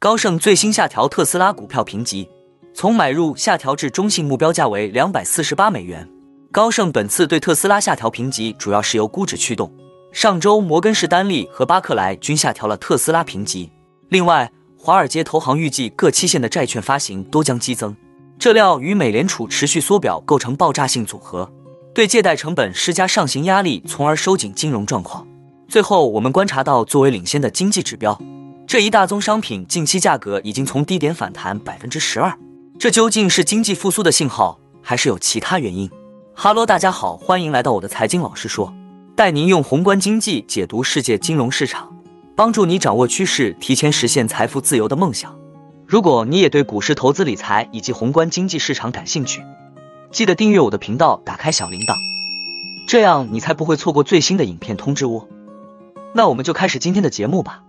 高盛最新下调特斯拉股票评级，从买入下调至中性目标价为两百四十八美元。高盛本次对特斯拉下调评级，主要是由估值驱动。上周，摩根士丹利和巴克莱均下调了特斯拉评级。另外，华尔街投行预计各期限的债券发行都将激增，这料与美联储持续缩表构成爆炸性组合，对借贷成本施加上行压力，从而收紧金融状况。最后，我们观察到作为领先的经济指标。这一大宗商品近期价格已经从低点反弹百分之十二，这究竟是经济复苏的信号，还是有其他原因哈喽，大家好，欢迎来到我的财经老师说，带您用宏观经济解读世界金融市场，帮助你掌握趋势，提前实现财富自由的梦想。如果你也对股市投资理财以及宏观经济市场感兴趣，记得订阅我的频道，打开小铃铛，这样你才不会错过最新的影片通知哦。那我们就开始今天的节目吧。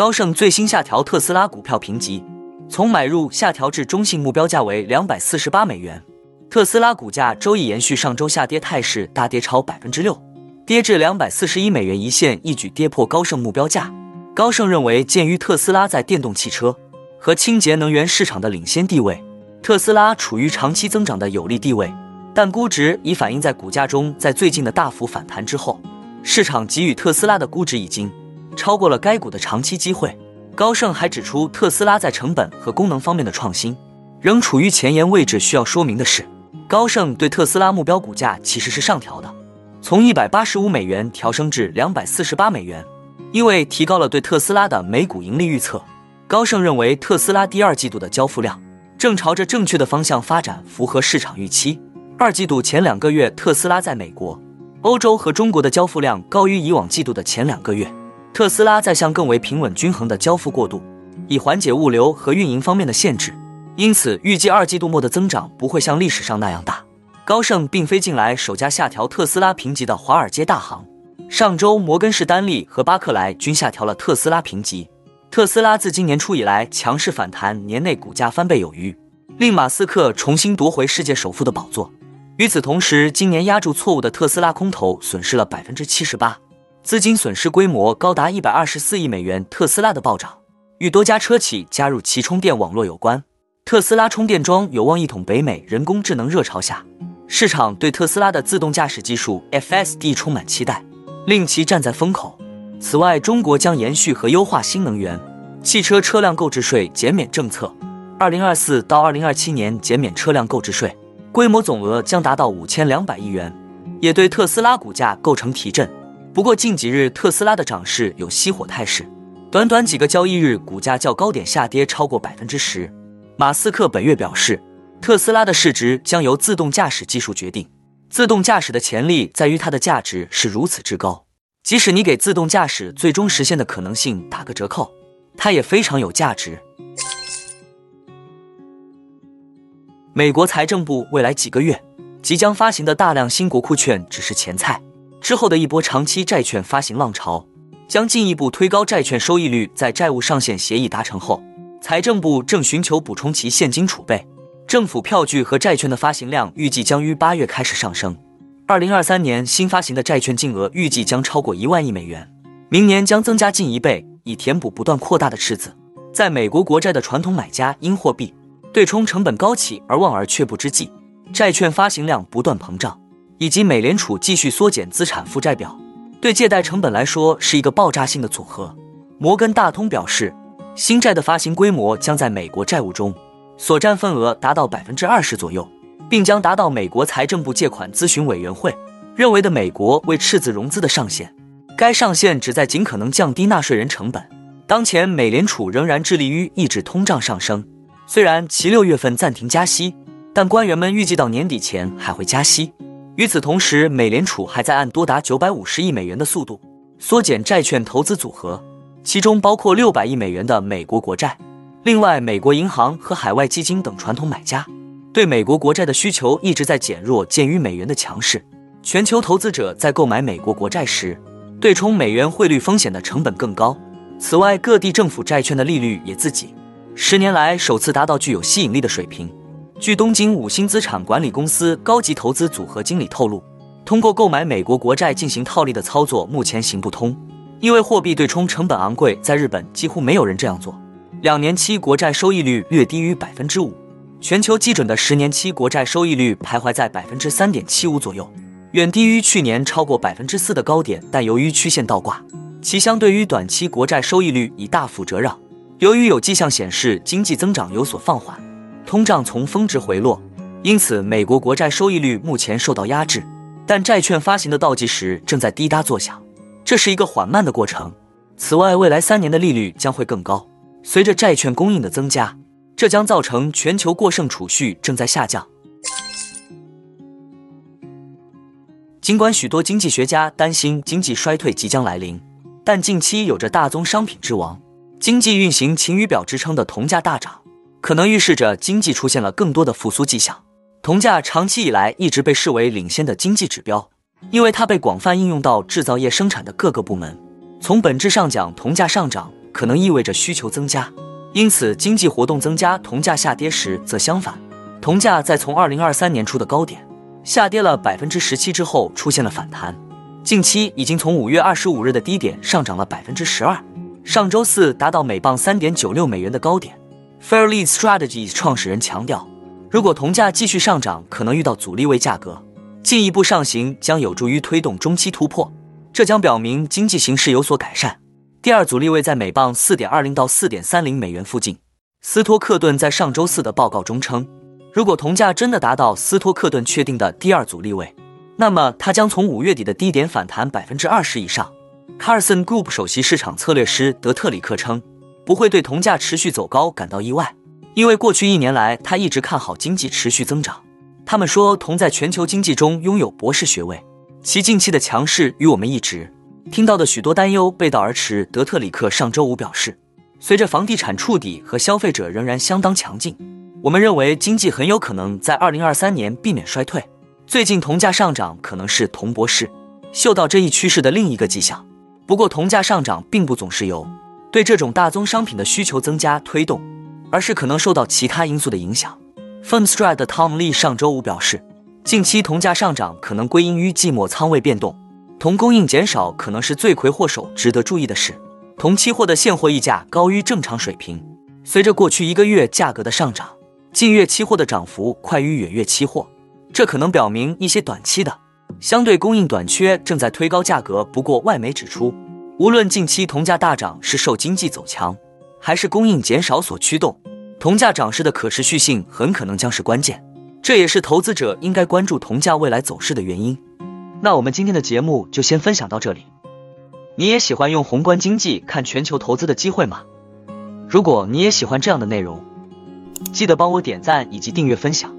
高盛最新下调特斯拉股票评级，从买入下调至中性目标价为两百四十八美元。特斯拉股价周一延续上周下跌态势，大跌超百分之六，跌至两百四十一美元一线，一举跌破高盛目标价。高盛认为，鉴于特斯拉在电动汽车和清洁能源市场的领先地位，特斯拉处于长期增长的有利地位，但估值已反映在股价中。在最近的大幅反弹之后，市场给予特斯拉的估值已经。超过了该股的长期机会。高盛还指出，特斯拉在成本和功能方面的创新仍处于前沿位置。需要说明的是，高盛对特斯拉目标股价其实是上调的，从一百八十五美元调升至两百四十八美元，因为提高了对特斯拉的每股盈利预测。高盛认为，特斯拉第二季度的交付量正朝着正确的方向发展，符合市场预期。二季度前两个月，特斯拉在美国、欧洲和中国的交付量高于以往季度的前两个月。特斯拉在向更为平稳均衡的交付过渡，以缓解物流和运营方面的限制，因此预计二季度末的增长不会像历史上那样大。高盛并非近来首家下调特斯拉评级的华尔街大行，上周摩根士丹利和巴克莱均下调了特斯拉评级。特斯拉自今年初以来强势反弹，年内股价翻倍有余，令马斯克重新夺回世界首富的宝座。与此同时，今年压住错误的特斯拉空头损失了百分之七十八。资金损失规模高达一百二十四亿美元。特斯拉的暴涨与多家车企加入其充电网络有关。特斯拉充电桩有望一统北美。人工智能热潮下，市场对特斯拉的自动驾驶技术 FSD 充满期待，令其站在风口。此外，中国将延续和优化新能源汽车车辆购置税减免政策。二零二四到二零二七年减免车辆购置税规模总额将达到五千两百亿元，也对特斯拉股价构成提振。不过近几日特斯拉的涨势有熄火态势，短短几个交易日，股价较高点下跌超过百分之十。马斯克本月表示，特斯拉的市值将由自动驾驶技术决定。自动驾驶的潜力在于它的价值是如此之高，即使你给自动驾驶最终实现的可能性打个折扣，它也非常有价值。美国财政部未来几个月即将发行的大量新国库券只是前菜。之后的一波长期债券发行浪潮将进一步推高债券收益率。在债务上限协议达成后，财政部正寻求补充其现金储备。政府票据和债券的发行量预计将于八月开始上升。二零二三年新发行的债券金额预计将超过一万亿美元，明年将增加近一倍，以填补不断扩大的赤字。在美国国债的传统买家因货币对冲成本高企而望而却步之际，债券发行量不断膨胀。以及美联储继续缩减资产负债表，对借贷成本来说是一个爆炸性的组合。摩根大通表示，新债的发行规模将在美国债务中所占份额达到百分之二十左右，并将达到美国财政部借款咨询委员会认为的美国为赤字融资的上限。该上限旨在尽可能降低纳税人成本。当前，美联储仍然致力于抑制通胀上升，虽然其六月份暂停加息，但官员们预计到年底前还会加息。与此同时，美联储还在按多达九百五十亿美元的速度缩减债券投资组合，其中包括六百亿美元的美国国债。另外，美国银行和海外基金等传统买家对美国国债的需求一直在减弱。鉴于美元的强势，全球投资者在购买美国国债时，对冲美元汇率风险的成本更高。此外，各地政府债券的利率也自己十年来首次达到具有吸引力的水平。据东京五星资产管理公司高级投资组合经理透露，通过购买美国国债进行套利的操作目前行不通，因为货币对冲成本昂贵，在日本几乎没有人这样做。两年期国债收益率略低于百分之五，全球基准的十年期国债收益率徘徊在百分之三点七五左右，远低于去年超过百分之四的高点。但由于曲线倒挂，其相对于短期国债收益率已大幅折让。由于有迹象显示经济增长有所放缓，通胀从峰值回落，因此美国国债收益率目前受到压制。但债券发行的倒计时正在滴答作响，这是一个缓慢的过程。此外，未来三年的利率将会更高，随着债券供应的增加，这将造成全球过剩储蓄正在下降。尽管许多经济学家担心经济衰退即将来临，但近期有着大宗商品之王。经济运行晴雨表之称的铜价大涨，可能预示着经济出现了更多的复苏迹象。铜价长期以来一直被视为领先的经济指标，因为它被广泛应用到制造业生产的各个部门。从本质上讲，铜价上涨可能意味着需求增加，因此经济活动增加，铜价下跌时则相反。铜价在从二零二三年初的高点下跌了百分之十七之后出现了反弹，近期已经从五月二十五日的低点上涨了百分之十二。上周四达到每磅三点九六美元的高点。Fairlead Strategies 创始人强调，如果铜价继续上涨，可能遇到阻力位价格，进一步上行将有助于推动中期突破，这将表明经济形势有所改善。第二阻力位在每磅四点二零到四点三零美元附近。斯托克顿在上周四的报告中称，如果铜价真的达到斯托克顿确定的第二阻力位，那么它将从五月底的低点反弹百分之二十以上。Carson Group 首席市场策略师德特里克称，不会对铜价持续走高感到意外，因为过去一年来他一直看好经济持续增长。他们说，铜在全球经济中拥有博士学位，其近期的强势与我们一直听到的许多担忧背道而驰。德特里克上周五表示，随着房地产触底和消费者仍然相当强劲，我们认为经济很有可能在2023年避免衰退。最近铜价上涨可能是铜博士嗅到这一趋势的另一个迹象。不过，铜价上涨并不总是由对这种大宗商品的需求增加推动，而是可能受到其他因素的影响。Firmstride Tom Lee 上周五表示，近期铜价上涨可能归因于季末仓位变动，铜供应减少可能是罪魁祸首。值得注意的是，铜期货的现货溢价高于正常水平。随着过去一个月价格的上涨，近月期货的涨幅快于远月期货，这可能表明一些短期的。相对供应短缺正在推高价格。不过，外媒指出，无论近期铜价大涨是受经济走强，还是供应减少所驱动，铜价涨势的可持续性很可能将是关键。这也是投资者应该关注铜价未来走势的原因。那我们今天的节目就先分享到这里。你也喜欢用宏观经济看全球投资的机会吗？如果你也喜欢这样的内容，记得帮我点赞以及订阅分享。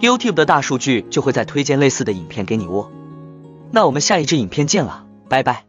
YouTube 的大数据就会再推荐类似的影片给你哦。那我们下一支影片见了，拜拜。